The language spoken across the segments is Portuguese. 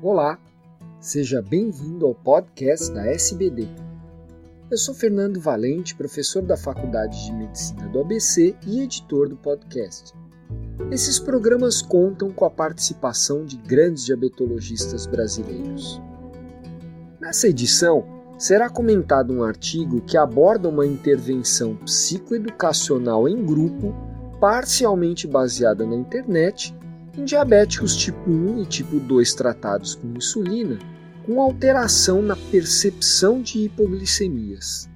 Olá, seja bem-vindo ao podcast da SBD. Eu sou Fernando Valente, professor da Faculdade de Medicina do ABC e editor do podcast. Esses programas contam com a participação de grandes diabetologistas brasileiros. Nessa edição, será comentado um artigo que aborda uma intervenção psicoeducacional em grupo, parcialmente baseada na internet em diabéticos tipo 1 e tipo 2 tratados com insulina, com alteração na percepção de hipoglicemias.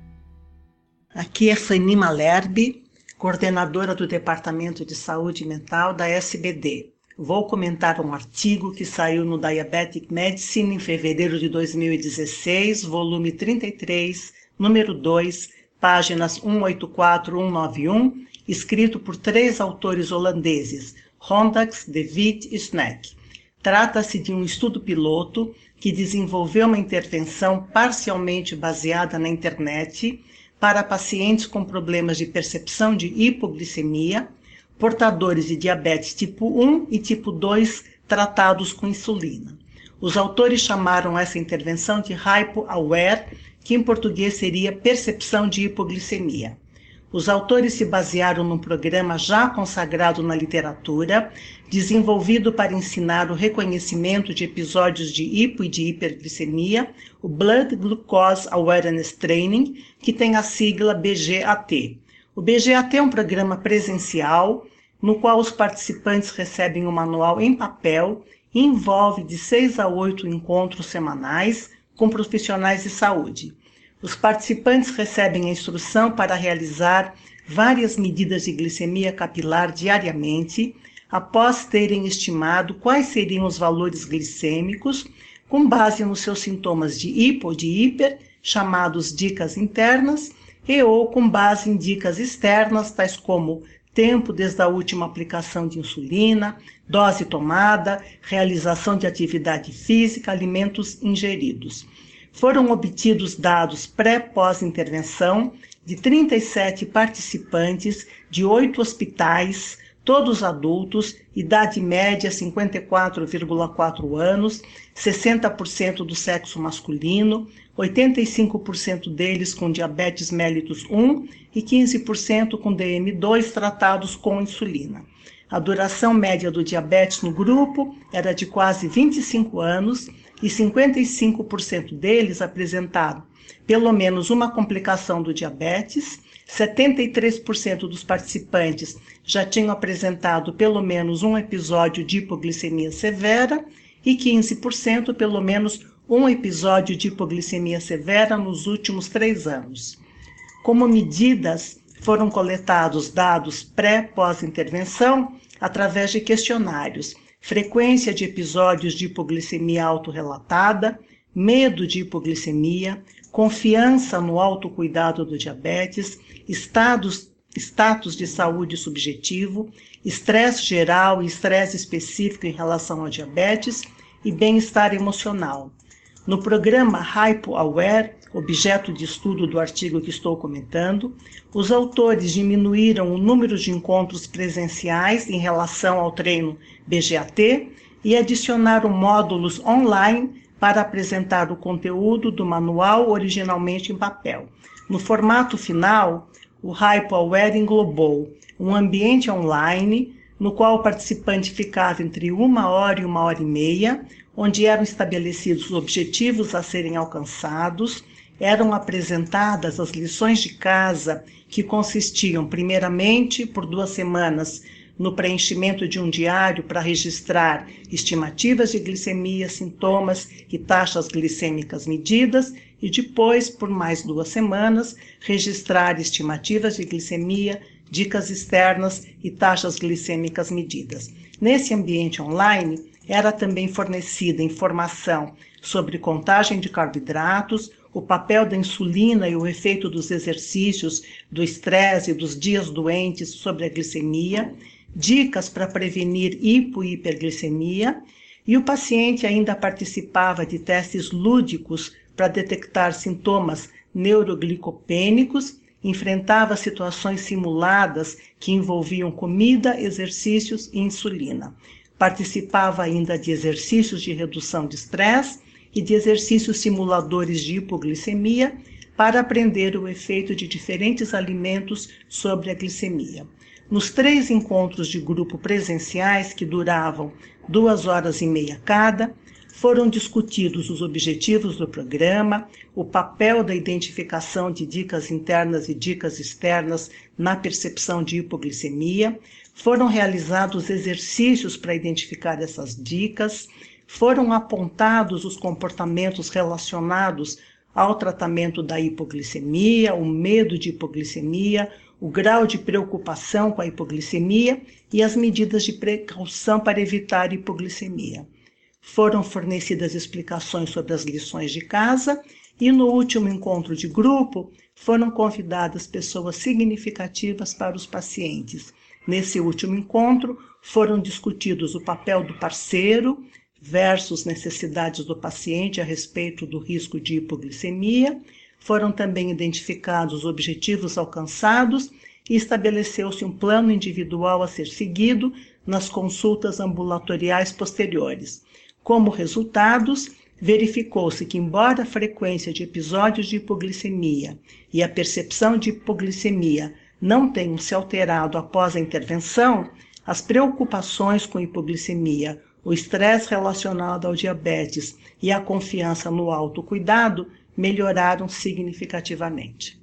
Aqui é Fanny Malerbe, coordenadora do Departamento de Saúde Mental da SBD. Vou comentar um artigo que saiu no Diabetic Medicine em fevereiro de 2016, volume 33, número 2, páginas 184 191, escrito por três autores holandeses, Rondax, e Snack. Trata-se de um estudo piloto que desenvolveu uma intervenção parcialmente baseada na internet para pacientes com problemas de percepção de hipoglicemia, portadores de diabetes tipo 1 e tipo 2 tratados com insulina. Os autores chamaram essa intervenção de Hypo-Aware, que em português seria percepção de hipoglicemia. Os autores se basearam num programa já consagrado na literatura, desenvolvido para ensinar o reconhecimento de episódios de hipo e de hiperglicemia, o Blood Glucose Awareness Training, que tem a sigla BGAT. O BGAT é um programa presencial no qual os participantes recebem um manual em papel e envolve de seis a oito encontros semanais com profissionais de saúde. Os participantes recebem a instrução para realizar várias medidas de glicemia capilar diariamente, após terem estimado quais seriam os valores glicêmicos, com base nos seus sintomas de hipo ou de hiper, chamados dicas internas, e ou com base em dicas externas, tais como tempo desde a última aplicação de insulina, dose tomada, realização de atividade física, alimentos ingeridos foram obtidos dados pré-pós-intervenção de 37 participantes de oito hospitais, todos adultos, idade média 54,4 anos, 60% do sexo masculino, 85% deles com diabetes mellitus 1 e 15% com DM2 tratados com insulina. A duração média do diabetes no grupo era de quase 25 anos e 55% deles apresentaram pelo menos uma complicação do diabetes, 73% dos participantes já tinham apresentado pelo menos um episódio de hipoglicemia severa e 15% pelo menos um episódio de hipoglicemia severa nos últimos três anos. Como medidas, foram coletados dados pré-pós-intervenção através de questionários frequência de episódios de hipoglicemia autorrelatada, medo de hipoglicemia, confiança no autocuidado do diabetes, estados, status de saúde subjetivo, estresse geral e estresse específico em relação ao diabetes e bem-estar emocional. No programa Hypo Aware, objeto de estudo do artigo que estou comentando, os autores diminuíram o número de encontros presenciais em relação ao treino BGAT e adicionaram módulos online para apresentar o conteúdo do manual originalmente em papel. No formato final, o HypoAware englobou um ambiente online no qual o participante ficava entre uma hora e uma hora e meia, onde eram estabelecidos os objetivos a serem alcançados, eram apresentadas as lições de casa, que consistiam, primeiramente, por duas semanas, no preenchimento de um diário para registrar estimativas de glicemia, sintomas e taxas glicêmicas medidas, e depois, por mais duas semanas, registrar estimativas de glicemia, dicas externas e taxas glicêmicas medidas. Nesse ambiente online, era também fornecida informação sobre contagem de carboidratos, o papel da insulina e o efeito dos exercícios, do estresse e dos dias doentes sobre a glicemia, dicas para prevenir hipo e hiperglicemia, e o paciente ainda participava de testes lúdicos para detectar sintomas neuroglicopênicos, enfrentava situações simuladas que envolviam comida, exercícios e insulina. Participava ainda de exercícios de redução de estresse e de exercícios simuladores de hipoglicemia para aprender o efeito de diferentes alimentos sobre a glicemia. Nos três encontros de grupo presenciais, que duravam duas horas e meia cada, foram discutidos os objetivos do programa, o papel da identificação de dicas internas e dicas externas na percepção de hipoglicemia, foram realizados exercícios para identificar essas dicas, foram apontados os comportamentos relacionados ao tratamento da hipoglicemia, o medo de hipoglicemia, o grau de preocupação com a hipoglicemia e as medidas de precaução para evitar hipoglicemia. Foram fornecidas explicações sobre as lições de casa e no último encontro de grupo foram convidadas pessoas significativas para os pacientes. Nesse último encontro foram discutidos o papel do parceiro versus necessidades do paciente a respeito do risco de hipoglicemia foram também identificados os objetivos alcançados e estabeleceu-se um plano individual a ser seguido nas consultas ambulatoriais posteriores. Como resultados, verificou-se que, embora a frequência de episódios de hipoglicemia e a percepção de hipoglicemia não tenham se alterado após a intervenção, as preocupações com hipoglicemia, o estresse relacionado ao diabetes e a confiança no autocuidado melhoraram significativamente.